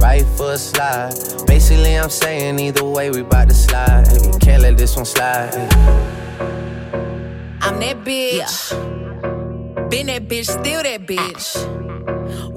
right foot slide. Basically, I'm saying either way, we bout to slide. Hey, can't let this one slide. I'm that bitch. Yeah. Been that bitch, still that bitch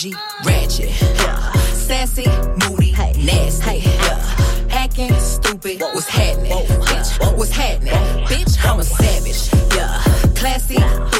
bougie, ratchet, yeah. sassy, moody, hey. nasty, hey. Yeah. acting stupid. What's happening, bitch? What's happening, bitch? I'm a savage, yeah. Classy, bougie,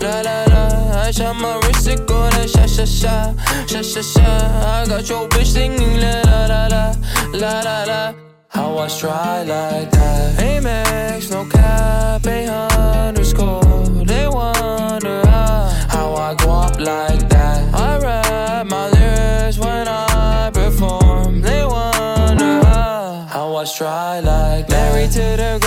la la la. I shot my wrist, it go like sha sha sha, sha sha sha. I got your bitch singing la la la la, la la la. How I try like that. Amex, no cap, a underscore. They wonder how, I go up like that. I rap my lyrics when I perform. They wonder how, how I try like that. Married to the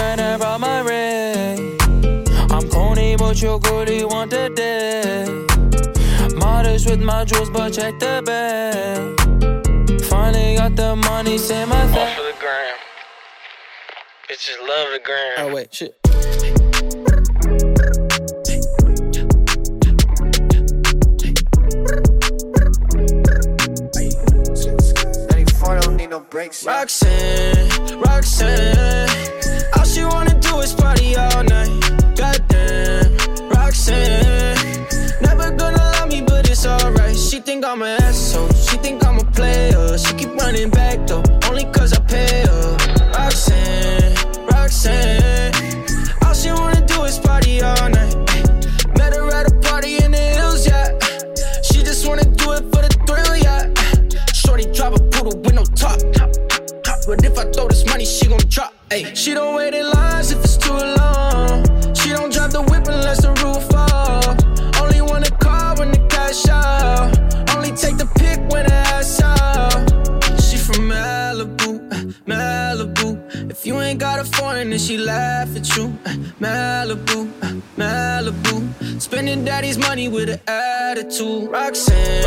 corny, but you're good, you want the day. Modest with my jewels, but check the bag. Finally got the money, say my thing. for the gram. Bitches love the gram. Oh, wait, shit. No breaks. Roxanne, Roxanne, She think I'm an asshole, she think I'm a player. She keep running back though, only cause I pay her. Roxanne, Roxanne, Malibu. Spending daddy's money with an attitude. Roxanne,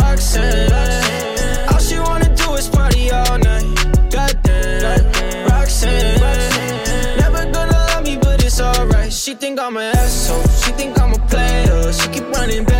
Roxanne, Roxanne. All she wanna do is party all night. Goddamn, Roxanne. Never gonna love me, but it's alright. She think I'm an asshole. She think I'm a player. She keep running back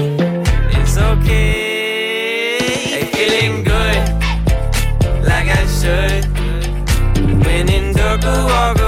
okay. Hey, feeling good, like I should. When in dark, walk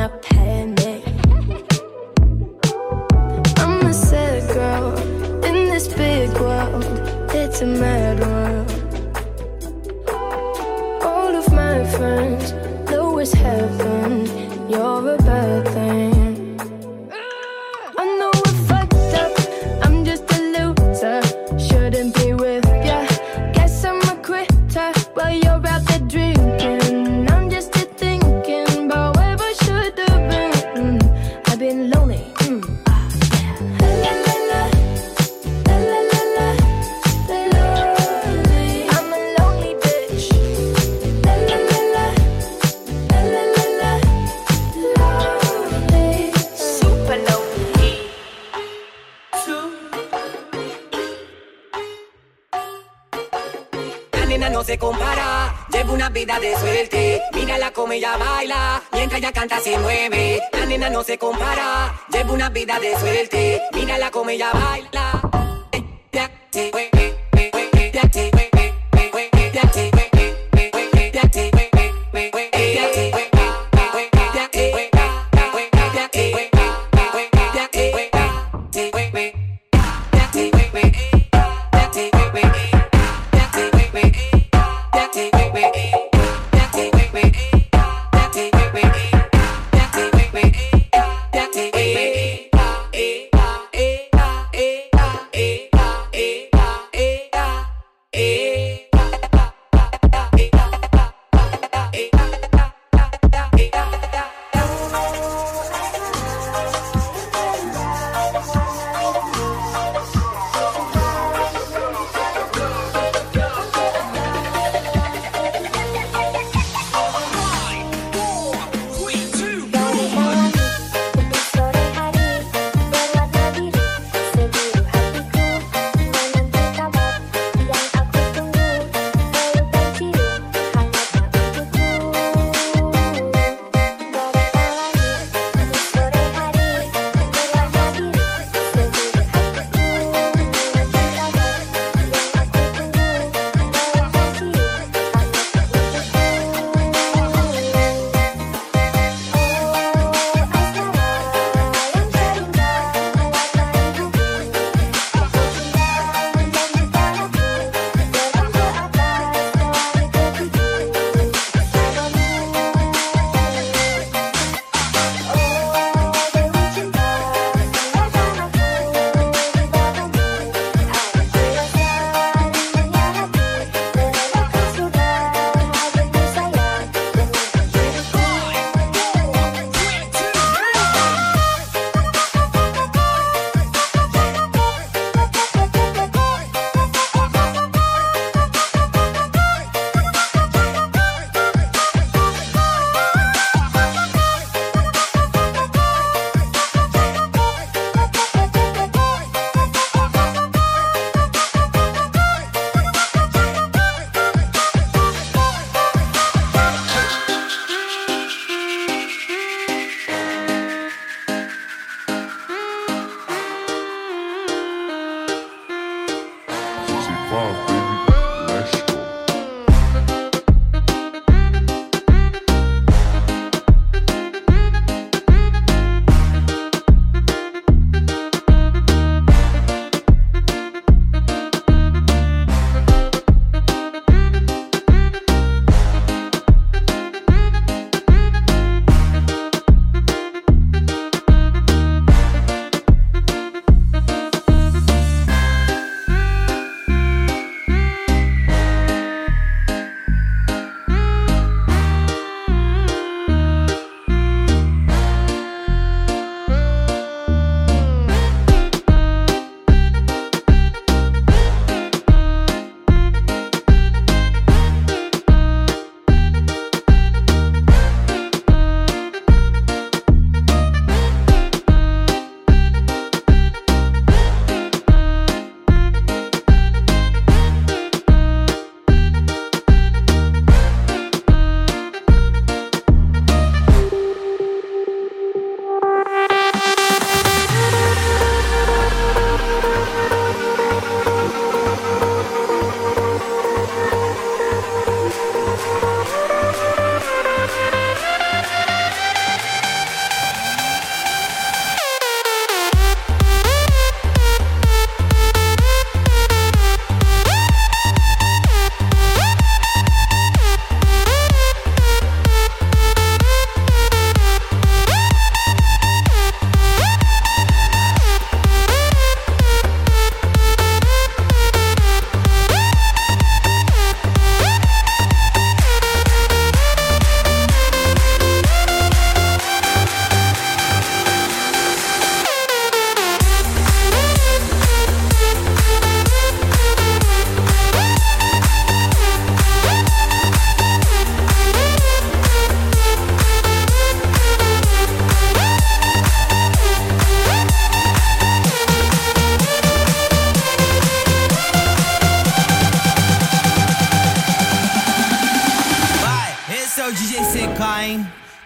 I panic. I'm a sad girl in this big world. It's a mad world. All of my friends know it's heaven. Mm. como ella baila, mientras ella canta se mueve. La nena no se compara, lleva una vida de suerte. Mírala como ella baila, ella se mueve.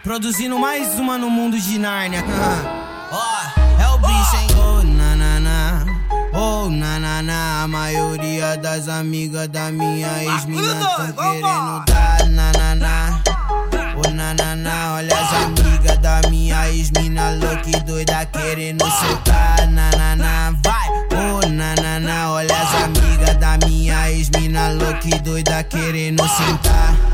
Produzindo mais uma no mundo de Nárnia. Ó, oh, é o bicho, hein? Oh, nanana. Oh, nanana. A maioria das amigas da minha ex-mina tão querendo dar nanana. Oh, nanana. Olha as amigas da minha ex-mina louca e doida querendo soltar nanana. Vai, oh, nanana. Olha as amigas da minha ex-mina louca e doida querendo sentar.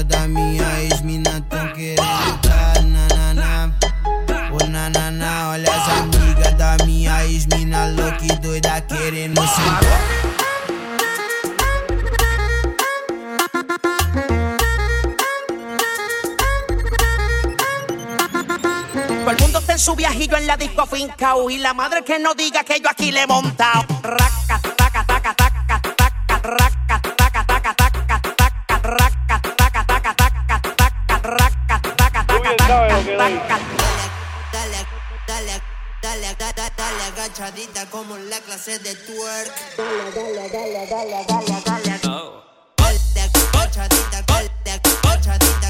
A maioria das amigas da minha ex-mina tão querendo dar nanana. Oh, nanana. Olha as amigas da minha ex-mina louca e doida querendo sentar. Todo el mundo está en su viajillo en la disco fincao y la madre que no diga que yo aquí le he montado. Raca, taca, taca, taca, agachadita como en la clase de twerk. Dale, dale, dale, dale, dale, dale. Dale, agachadita, dale, agachadita, dale, agachadita,